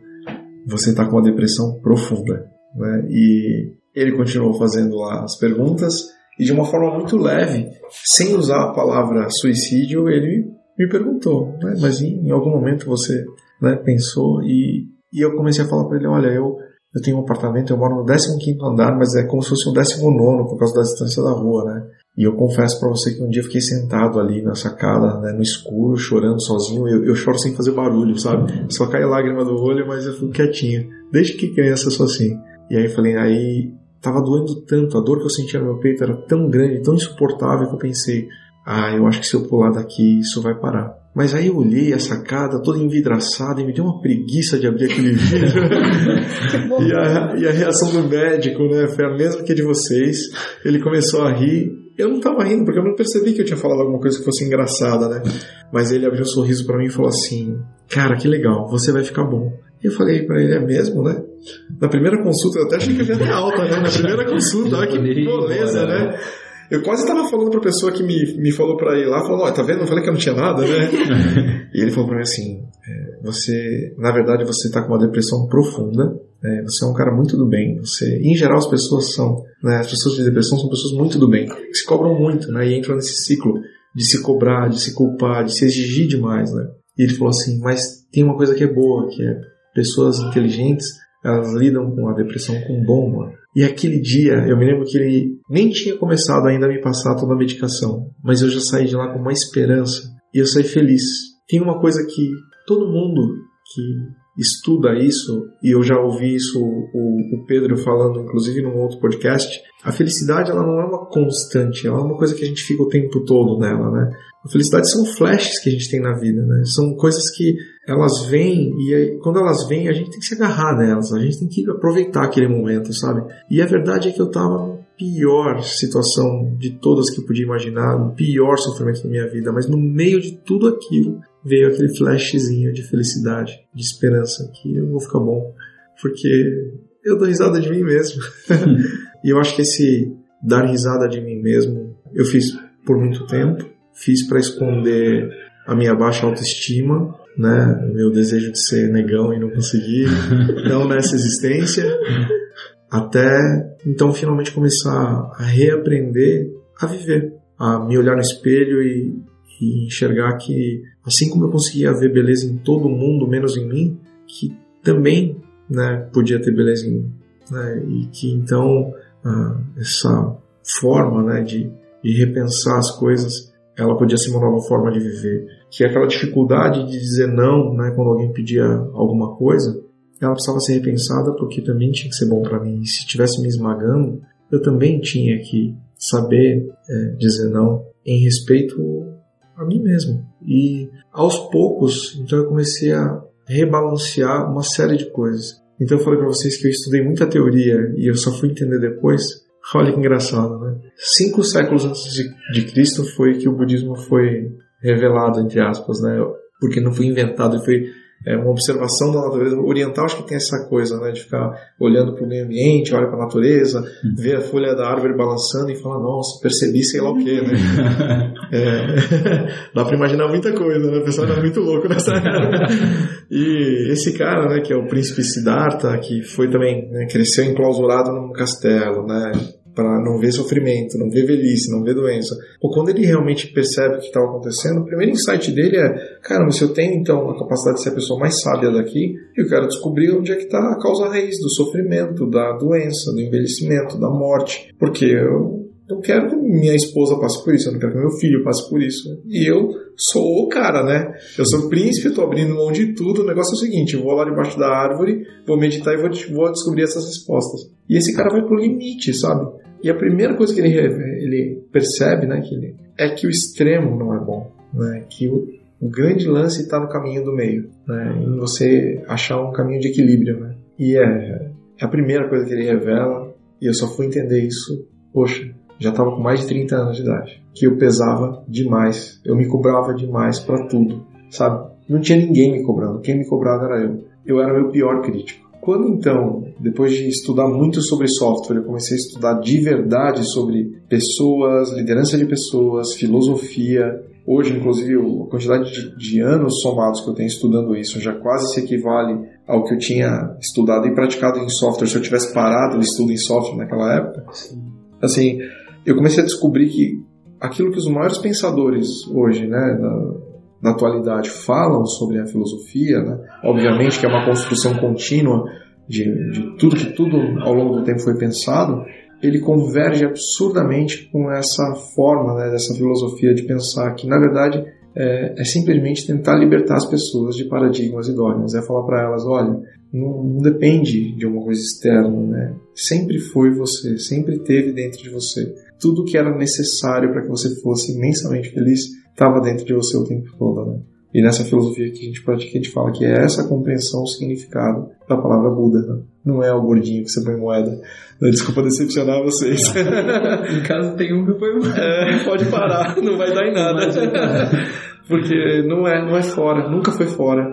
você está com uma depressão profunda. Né? E ele continuou fazendo lá as perguntas e de uma forma muito leve, sem usar a palavra suicídio, ele me perguntou, né? mas em, em, algum momento você né, pensou e, E eu comecei a falar para ele, olha, eu, eu tenho um apartamento, eu moro no 15 andar, mas é como se fosse um 19 por causa da distância da rua, né? E eu confesso para você que um dia eu fiquei sentado ali na sacada, né, no escuro, chorando sozinho. Eu, eu choro sem fazer barulho, sabe? Só cai lágrima do olho, mas eu fico quietinho. Desde que criança eu sou assim. E aí falei, aí tava doendo tanto, a dor que eu sentia no meu peito era tão grande, tão insuportável que eu pensei, ah, eu acho que se eu pular daqui isso vai parar. Mas aí eu olhei a sacada toda envidraçada e me deu uma preguiça de abrir aquele vidro. e, a, e a reação do médico, né, foi a mesma que a de vocês. Ele começou a rir. Eu não estava rindo porque eu não percebi que eu tinha falado alguma coisa que fosse engraçada, né? Mas ele abriu um sorriso para mim e falou assim: "Cara, que legal, você vai ficar bom". E eu falei para ele: "É mesmo, né?" Na primeira consulta eu até achei que eu ia ter alta, né? Na primeira consulta, olha que beleza, né? Eu quase tava falando pra pessoa que me, me falou pra ir lá, falou, ó, tá vendo? Eu falei que eu não tinha nada, né? e ele falou pra mim assim, é, você, na verdade, você tá com uma depressão profunda, é, você é um cara muito do bem, você, em geral as pessoas são, né, as pessoas de depressão são pessoas muito do bem, que se cobram muito, né, e entram nesse ciclo de se cobrar, de se culpar, de se exigir demais, né. E ele falou assim, mas tem uma coisa que é boa, que é pessoas inteligentes, elas lidam com a depressão com bom humor. E aquele dia, eu me lembro que ele nem tinha começado ainda a me passar toda a medicação, mas eu já saí de lá com uma esperança e eu saí feliz. Tem uma coisa que todo mundo que estuda isso, e eu já ouvi isso o, o Pedro falando, inclusive num outro podcast, a felicidade ela não é uma constante, ela é uma coisa que a gente fica o tempo todo nela, né? A felicidade são flashes que a gente tem na vida, né? São coisas que elas vêm e aí, quando elas vêm a gente tem que se agarrar nelas, a gente tem que aproveitar aquele momento, sabe? E a verdade é que eu tava pior situação de todas que eu podia imaginar, no pior sofrimento da minha vida, mas no meio de tudo aquilo veio aquele flashzinho de felicidade, de esperança, que eu vou ficar bom, porque eu dou risada de mim mesmo. e eu acho que esse dar risada de mim mesmo eu fiz por muito tempo fiz para esconder a minha baixa autoestima, né? Meu desejo de ser negão e não conseguir, não nessa existência, até então finalmente começar a reaprender a viver, a me olhar no espelho e, e enxergar que assim como eu conseguia ver beleza em todo mundo menos em mim, que também, né, podia ter beleza em mim, né? E que então ah, essa forma, né, de, de repensar as coisas ela podia ser uma nova forma de viver. Que é aquela dificuldade de dizer não, né, quando alguém pedia alguma coisa, ela precisava ser repensada porque também tinha que ser bom para mim. E se estivesse me esmagando, eu também tinha que saber é, dizer não em respeito a mim mesmo. E aos poucos, então eu comecei a rebalancear uma série de coisas. Então eu falei para vocês que eu estudei muita teoria e eu só fui entender depois Olha que engraçado, né? Cinco séculos antes de, de Cristo foi que o budismo foi revelado, entre aspas, né? Porque não foi inventado, foi é, uma observação da natureza. O oriental acho que tem essa coisa, né? De ficar olhando para o meio ambiente, olha para a natureza, uhum. vê a folha da árvore balançando e fala, nossa, percebi sei lá o quê, né? é, dá para imaginar muita coisa, né? O pessoal era muito louco nessa era. E esse cara, né, que é o príncipe Siddhartha, que foi também, né, cresceu enclausurado num castelo, né? Para não ver sofrimento, não ver velhice, não ver doença. Ou quando ele realmente percebe o que está acontecendo, o primeiro insight dele é: caramba, se eu tenho então a capacidade de ser a pessoa mais sábia daqui, eu quero descobrir onde é que está a causa raiz do sofrimento, da doença, do envelhecimento, da morte, porque eu não quero que minha esposa passe por isso, eu não quero que meu filho passe por isso. E eu sou o cara, né? Eu sou o príncipe, estou abrindo mão de tudo. O negócio é o seguinte: eu vou lá debaixo da árvore, vou meditar e vou, vou descobrir essas respostas. E esse cara vai pro limite, sabe? E a primeira coisa que ele, ele percebe, né, que ele, é que o extremo não é bom, né, que o, o grande lance está no caminho do meio, né, em você achar um caminho de equilíbrio, né. E é, é a primeira coisa que ele revela, e eu só fui entender isso, poxa, já estava com mais de 30 anos de idade, que eu pesava demais, eu me cobrava demais para tudo, sabe? Não tinha ninguém me cobrando, quem me cobrava era eu. Eu era meu pior crítico. Quando então, depois de estudar muito sobre software, eu comecei a estudar de verdade sobre pessoas, liderança de pessoas, filosofia. Hoje, inclusive, a quantidade de, de anos somados que eu tenho estudando isso já quase se equivale ao que eu tinha estudado e praticado em software se eu tivesse parado o estudo em software naquela época. Assim, eu comecei a descobrir que aquilo que os maiores pensadores hoje, né, da atualidade falam sobre a filosofia, né? obviamente que é uma construção contínua de, de tudo que tudo ao longo do tempo foi pensado, ele converge absurdamente com essa forma né, dessa filosofia de pensar que, na verdade, é, é, simplesmente tentar libertar as pessoas de paradigmas e dogmas. É falar para elas, olha, não, não, depende de uma coisa externa, né? Sempre foi você, sempre teve dentro de você. Tudo que era necessário para que você fosse imensamente feliz estava dentro de você o tempo todo, né? E nessa filosofia que a gente pratica, a gente fala que é essa compreensão, o significado da palavra Buda. Né? Não é o gordinho que você põe moeda. Desculpa decepcionar vocês. em caso tem um que põe moeda. É, pode parar, não vai dar em nada. Porque não é, não é fora, nunca foi fora.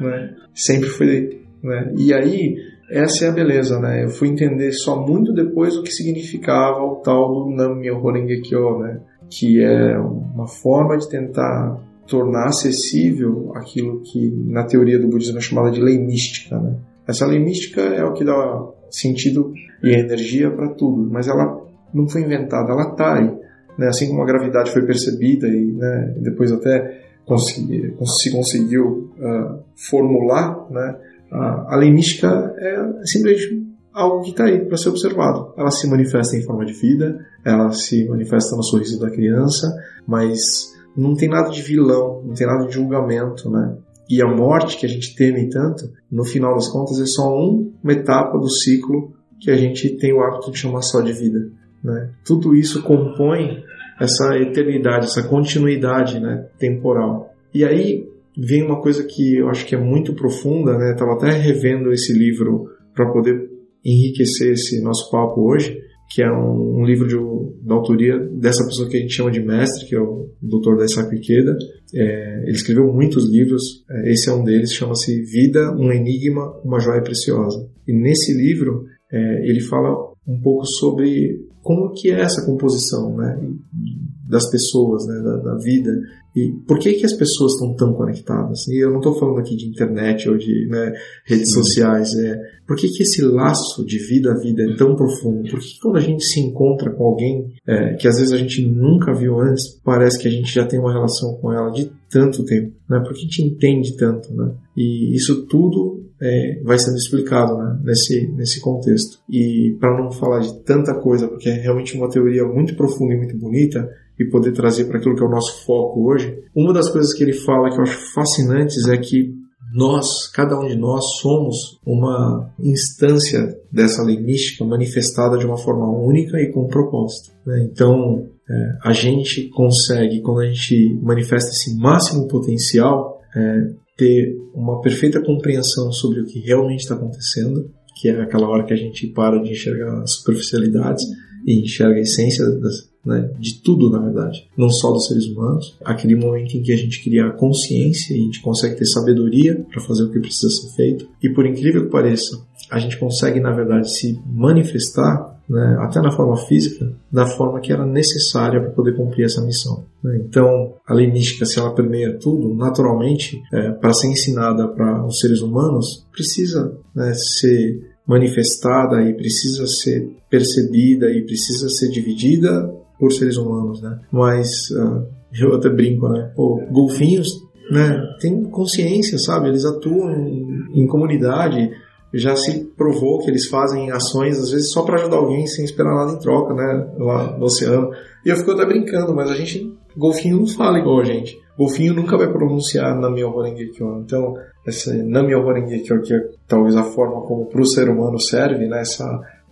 Né? Sempre foi. Né? E aí, essa é a beleza, né? Eu fui entender só muito depois o que significava o tal do Nam-myoho Renge Kyo, né? Que é uma forma de tentar tornar acessível aquilo que na teoria do budismo é chamada de lei mística. Né? Essa lei mística é o que dá sentido e energia para tudo, mas ela não foi inventada, ela está aí. Né? Assim como a gravidade foi percebida e né, depois até consegui, se conseguiu uh, formular, né? A, lei mística é simplesmente algo que está aí para ser observado. Ela se manifesta em forma de vida, ela se manifesta no sorriso da criança, mas não tem nada de vilão, não tem nada de julgamento, né? E a morte que a gente teme tanto, no final das contas, é só uma etapa do ciclo que a gente tem o hábito de chamar só de vida. Né? Tudo isso compõe essa eternidade, essa continuidade né, temporal. E aí vem uma coisa que eu acho que é muito profunda, né? Estava até revendo esse livro para poder enriquecer esse nosso papo hoje, que é um, um livro de, da autoria dessa pessoa que a gente chama de mestre, que é o Dr. Daisaku Ikeda. É, ele escreveu muitos livros, é, esse é um deles, chama-se Vida, um Enigma, uma Joia Preciosa. E nesse livro é, ele fala um pouco sobre como que é essa composição né, das pessoas, né, da, da vida, e por que, que as pessoas estão tão conectadas? E eu não estou falando aqui de internet ou de né, redes Sim. sociais. É, por que, que esse laço de vida a vida é tão profundo? Por que, que quando a gente se encontra com alguém é, que às vezes a gente nunca viu antes, parece que a gente já tem uma relação com ela de tanto tempo? Né? Por que a gente entende tanto? Né? E isso tudo é, vai sendo explicado né, nesse, nesse contexto. E para não falar de tanta coisa, porque é realmente uma teoria muito profunda e muito bonita, e poder trazer para aquilo que é o nosso foco hoje, uma das coisas que ele fala que eu acho fascinantes é que nós, cada um de nós, somos uma instância dessa lei mística manifestada de uma forma única e com propósito. Né? Então, é, a gente consegue, quando a gente manifesta esse máximo potencial, é, ter uma perfeita compreensão sobre o que realmente está acontecendo, que é aquela hora que a gente para de enxergar as superficialidades e enxerga a essência das, né, de tudo, na verdade, não só dos seres humanos. Aquele momento em que a gente cria a consciência e a gente consegue ter sabedoria para fazer o que precisa ser feito. E por incrível que pareça, a gente consegue, na verdade, se manifestar né, até na forma física, da forma que era necessária para poder cumprir essa missão. Né? Então, a lei mística, se ela permeia tudo, naturalmente, é, para ser ensinada para os seres humanos, precisa né, ser manifestada e precisa ser percebida e precisa ser dividida por seres humanos, né? Mas uh, eu até brinco, né? Pô, golfinhos, né? Tem consciência, sabe? Eles atuam em comunidade. Já se provou que eles fazem ações às vezes só para ajudar alguém sem esperar nada em troca, né? Lá no oceano. E eu fico até brincando, mas a gente golfinho não fala igual a gente. Golfinho nunca vai pronunciar Namyoho Renge Kyo. Então, essa Namyoho Renge Kyo, que é talvez a forma como para o ser humano serve, né? Essa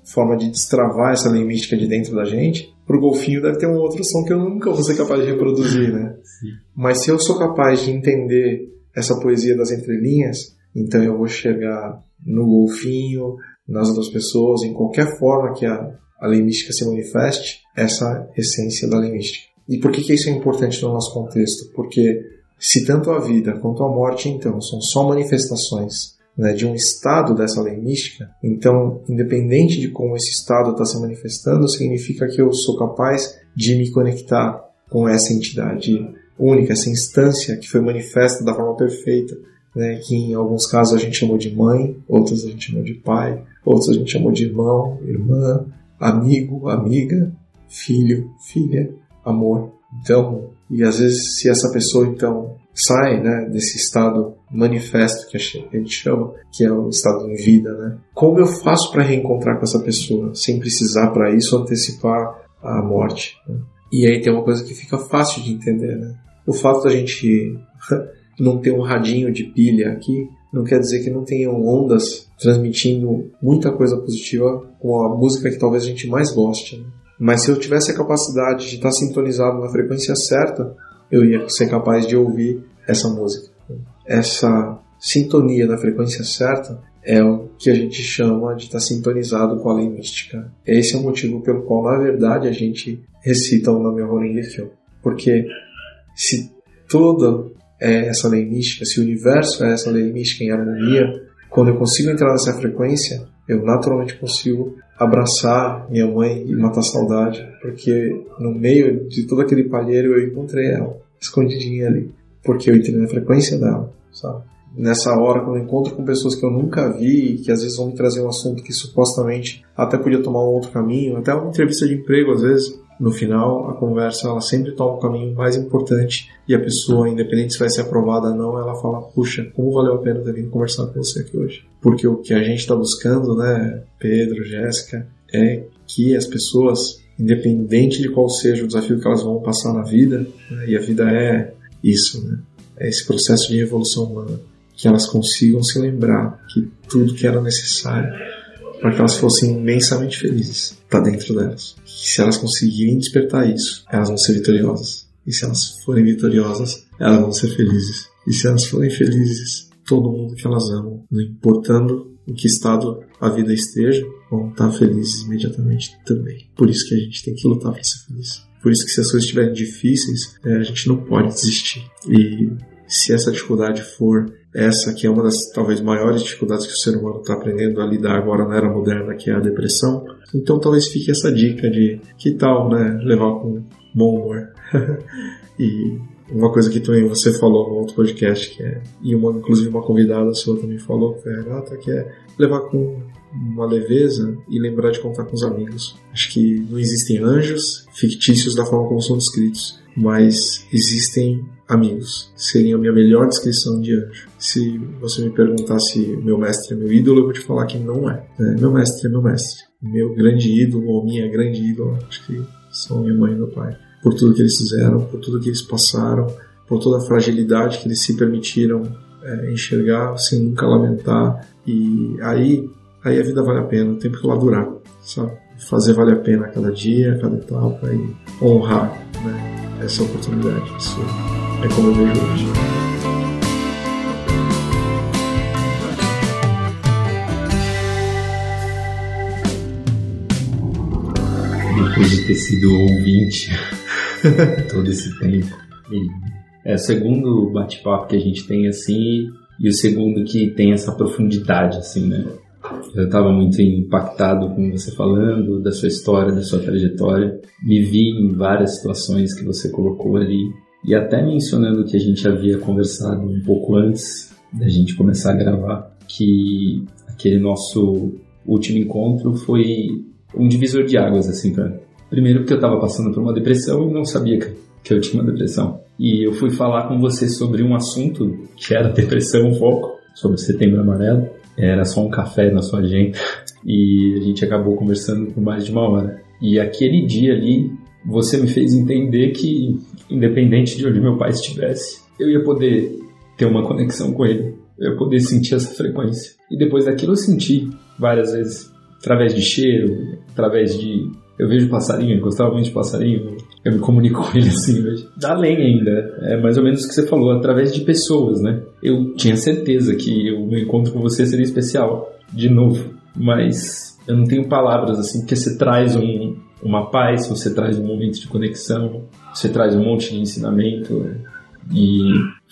forma de destravar essa lei mística de dentro da gente, pro golfinho deve ter um outro som que eu nunca vou ser capaz de reproduzir, né? Sim. Mas se eu sou capaz de entender essa poesia das entrelinhas, então eu vou chegar no golfinho, nas outras pessoas, em qualquer forma que a, a lei mística se manifeste, essa essência da lei mística. E por que, que isso é importante no nosso contexto? Porque se tanto a vida quanto a morte, então, são só manifestações né, de um estado dessa lei mística, então, independente de como esse estado está se manifestando, significa que eu sou capaz de me conectar com essa entidade única, essa instância que foi manifesta da forma perfeita, né, que em alguns casos a gente chamou de mãe, outros a gente chamou de pai, outros a gente chamou de irmão, irmã, amigo, amiga, filho, filha, amor. Então, e às vezes se essa pessoa então sai, né, desse estado manifesto que a gente chama, que é o estado em vida, né? Como eu faço para reencontrar com essa pessoa sem precisar para isso antecipar a morte? Né? E aí tem uma coisa que fica fácil de entender, né? O fato da gente não ter um radinho de pilha aqui não quer dizer que não tenham ondas transmitindo muita coisa positiva com a música que talvez a gente mais goste. Né? Mas se eu tivesse a capacidade de estar sintonizado na frequência certa, eu ia ser capaz de ouvir essa música. Essa sintonia na frequência certa é o que a gente chama de estar sintonizado com a lei mística. Esse é o motivo pelo qual, na verdade, a gente recita o nome Horengekyo. Porque se toda é essa lei mística, se o universo é essa lei mística em harmonia, quando eu consigo entrar nessa frequência, eu naturalmente consigo abraçar minha mãe e matar saudade, porque no meio de todo aquele palheiro eu encontrei ela, escondidinha ali, porque eu entrei na frequência dela, sabe? Nessa hora, quando eu encontro com pessoas que eu nunca vi, que às vezes vão me trazer um assunto que supostamente até podia tomar um outro caminho, até uma entrevista de emprego às vezes, no final, a conversa ela sempre toma o caminho mais importante e a pessoa, independente se vai ser aprovada ou não, ela fala: Puxa, como valeu a pena ter vindo conversar com você aqui hoje? Porque o que a gente está buscando, né, Pedro, Jéssica, é que as pessoas, independente de qual seja o desafio que elas vão passar na vida, né, e a vida é isso, né, é esse processo de evolução humana, que elas consigam se lembrar que tudo que era necessário para que elas fossem imensamente felizes está dentro delas. Se elas conseguirem despertar isso, elas vão ser vitoriosas. E se elas forem vitoriosas, elas vão ser felizes. E se elas forem felizes, todo mundo que elas amam, não importando em que estado a vida esteja, vão estar felizes imediatamente também. Por isso que a gente tem que lutar para ser feliz. Por isso que se as coisas estiverem difíceis, é, a gente não pode desistir. E se essa dificuldade for essa que é uma das talvez maiores dificuldades que o ser humano está aprendendo a lidar agora na era moderna, que é a depressão. Então talvez fique essa dica de que tal, né, levar com bom humor. e uma coisa que também você falou no outro podcast, que é, e uma, inclusive uma convidada sua também falou, que é Renata, que é levar com uma leveza e lembrar de contar com os amigos. Acho que não existem anjos fictícios da forma como são descritos, mas existem amigos. Seria a minha melhor descrição de anjo. Se você me perguntar se meu mestre é meu ídolo, eu vou te falar que não é. é meu mestre é meu mestre. Meu grande ídolo, ou minha grande ídola, acho que são minha mãe e meu pai. Por tudo que eles fizeram, por tudo que eles passaram, por toda a fragilidade que eles se permitiram é, enxergar sem nunca lamentar. E aí, aí a vida vale a pena, o tempo que ela durar, sabe? Fazer vale a pena cada dia, cada etapa e honrar né, essa oportunidade. Isso é como eu vejo hoje. Depois de ter sido ouvinte todo esse tempo. É o segundo bate-papo que a gente tem assim e o segundo que tem essa profundidade assim, né? Eu estava muito impactado com você falando da sua história, da sua trajetória. Me vi em várias situações que você colocou ali e até mencionando que a gente havia conversado um pouco antes da gente começar a gravar, que aquele nosso último encontro foi um divisor de águas, assim, pra... Primeiro porque eu estava passando por uma depressão e não sabia que eu tinha uma depressão. E eu fui falar com você sobre um assunto que era depressão, foco, sobre setembro amarelo. Era só um café na sua agenda. E a gente acabou conversando por mais de uma hora. E aquele dia ali, você me fez entender que independente de onde meu pai estivesse, eu ia poder ter uma conexão com ele, eu ia poder sentir essa frequência. E depois daquilo eu senti várias vezes, através de cheiro, através de. Eu vejo passarinho, eu gostava muito de passarinho, eu me comunico com ele assim hoje. Além ainda, é mais ou menos o que você falou, através de pessoas, né? Eu tinha certeza que o meu encontro com você seria especial, de novo, mas eu não tenho palavras assim, porque você traz um, uma paz, você traz um momento de conexão, você traz um monte de ensinamento. E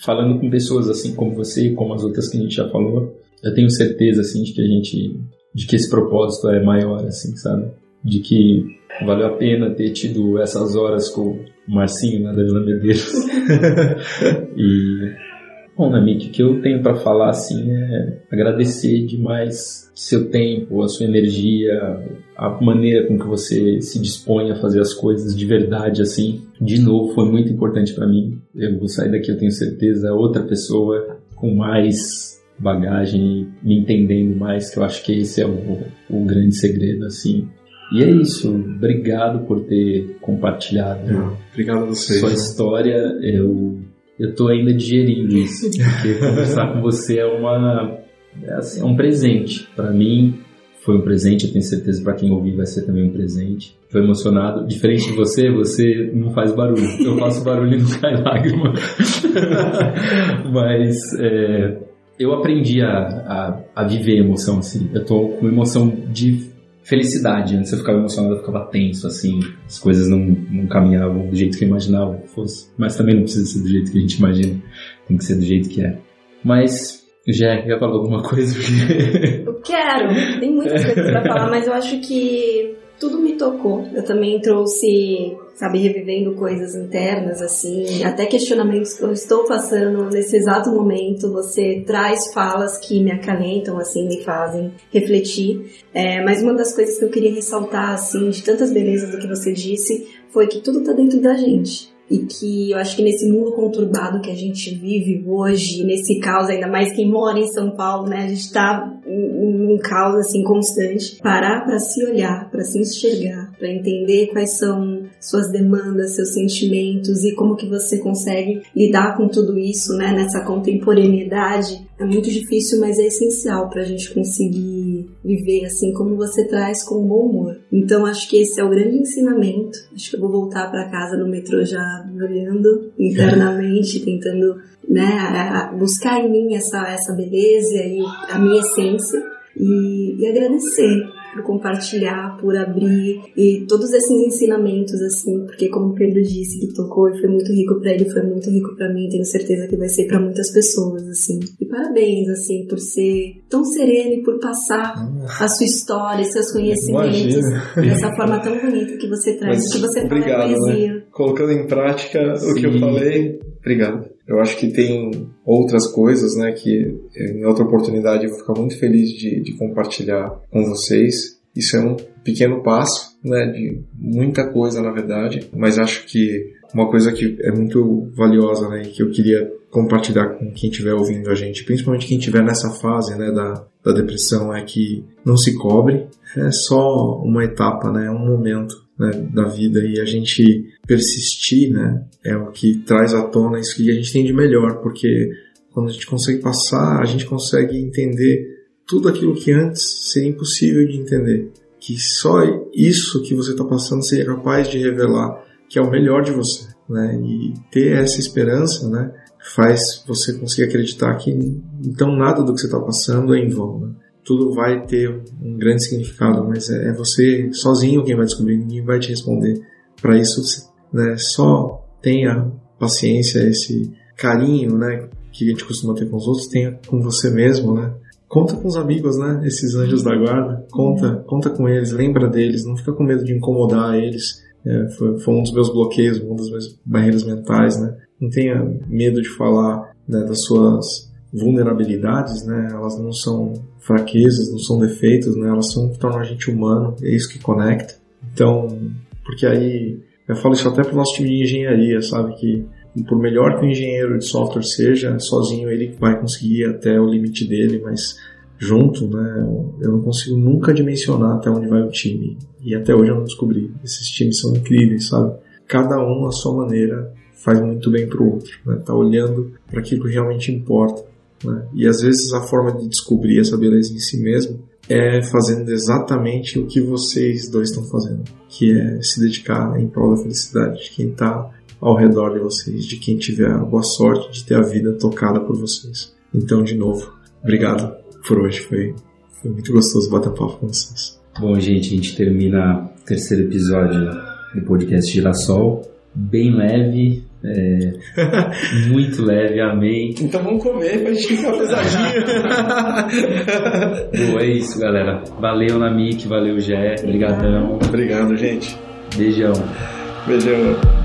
falando com pessoas assim como você, como as outras que a gente já falou, eu tenho certeza assim de que a gente, de que esse propósito é maior, assim, sabe? De que valeu a pena ter tido essas horas com o Marcinho, né, da Vila Medeiros. e Bom, Namik, o que eu tenho para falar assim é agradecer demais seu tempo, a sua energia, a maneira com que você se dispõe a fazer as coisas de verdade assim. De novo, foi muito importante para mim. Eu vou sair daqui, eu tenho certeza, outra pessoa com mais bagagem, me entendendo mais, que eu acho que esse é o, o grande segredo assim. E é isso. Obrigado por ter compartilhado. Obrigado a vocês. Sua né? história, eu eu tô ainda digerindo isso, porque conversar com você é uma é, assim, é um presente para mim. Foi um presente, eu tenho certeza para quem ouvir vai ser também um presente. Tô emocionado. Diferente de você, você não faz barulho. Eu faço barulho e não cai lágrima. Mas é, eu aprendi a, a, a viver emoção assim. Eu tô com emoção de felicidade. Antes eu ficava emocionado, eu ficava tenso, assim, as coisas não, não caminhavam do jeito que eu imaginava que fosse. Mas também não precisa ser do jeito que a gente imagina, tem que ser do jeito que é. Mas, já quer falar alguma coisa? eu quero, tem muitas coisas pra falar, mas eu acho que tudo me tocou. Eu também trouxe, sabe, revivendo coisas internas, assim, até questionamentos que eu estou passando nesse exato momento. Você traz falas que me acalentam, assim, me fazem refletir. É, mas uma das coisas que eu queria ressaltar, assim, de tantas belezas do que você disse, foi que tudo tá dentro da gente e que eu acho que nesse mundo conturbado que a gente vive hoje, nesse caos, ainda mais quem mora em São Paulo, né, a gente tá um caos assim constante, parar para se olhar, para se enxergar, para entender quais são suas demandas, seus sentimentos e como que você consegue lidar com tudo isso, né, nessa contemporaneidade é muito difícil, mas é essencial para a gente conseguir viver assim como você traz com bom humor. Então acho que esse é o grande ensinamento. Acho que eu vou voltar para casa no metrô já olhando internamente, tentando né, buscar em mim essa essa beleza e a minha essência e, e agradecer por compartilhar, por abrir e todos esses ensinamentos assim, porque como o Pedro disse que tocou e foi muito rico para ele, foi muito rico para mim, tenho certeza que vai ser para muitas pessoas assim. E parabéns assim por ser tão sereno e por passar a sua história, seus conhecimentos dessa forma tão bonita que você traz, Mas, que você obrigado, fala poesia. Né? Colocando em prática Sim. o que eu falei, obrigado. Eu acho que tem outras coisas, né, que em outra oportunidade eu vou ficar muito feliz de, de compartilhar com vocês. Isso é um pequeno passo, né, de muita coisa na verdade, mas acho que uma coisa que é muito valiosa, né, que eu queria compartilhar com quem estiver ouvindo a gente, principalmente quem estiver nessa fase, né, da, da depressão, é que não se cobre, é só uma etapa, né, é um momento né, da vida e a gente persistir, né, é o que traz à tona isso que a gente tem de melhor, porque quando a gente consegue passar, a gente consegue entender tudo aquilo que antes seria impossível de entender. Que só isso que você está passando seria capaz de revelar que é o melhor de você, né? E ter essa esperança, né? Faz você conseguir acreditar que então nada do que você está passando é em vão. Né? tudo vai ter um grande significado, mas é, é você sozinho quem vai descobrir, ninguém vai te responder. Para isso, né, só tenha paciência, esse carinho, né, que a gente costuma ter com os outros, tenha com você mesmo, né? Conta com os amigos, né? Esses anjos da guarda. Conta, conta com eles, lembra deles, não fica com medo de incomodar eles. É, foi, foi, um dos meus bloqueios, uma das minhas barreiras mentais, né? Não tenha medo de falar né, das suas vulnerabilidades, né? Elas não são fraquezas, não são defeitos, né? Elas são o que tornam a gente humano, é isso que conecta. Então, porque aí eu falo isso até para o nosso time de engenharia, sabe que por melhor que o engenheiro de software seja, sozinho ele vai conseguir até o limite dele, mas junto, né, eu não consigo nunca dimensionar até onde vai o time. E até hoje eu não descobri. Esses times são incríveis, sabe? Cada um, à sua maneira, faz muito bem para o outro. Né? Tá olhando para aquilo que realmente importa. Né? E às vezes a forma de descobrir essa beleza em si mesmo é fazendo exatamente o que vocês dois estão fazendo, que é se dedicar em prol da felicidade de quem está ao redor de vocês, de quem tiver a boa sorte de ter a vida tocada por vocês. Então, de novo, obrigado por hoje, foi, foi muito gostoso bater papo com vocês. Bom, gente, a gente termina o terceiro episódio do podcast Girassol, bem leve, é, muito leve, amei. Então vamos comer pra gente ficar pesadinho. Boa, é isso, galera. Valeu, Namik, valeu, Jé. Obrigadão. Obrigado, gente. Beijão. Beijão.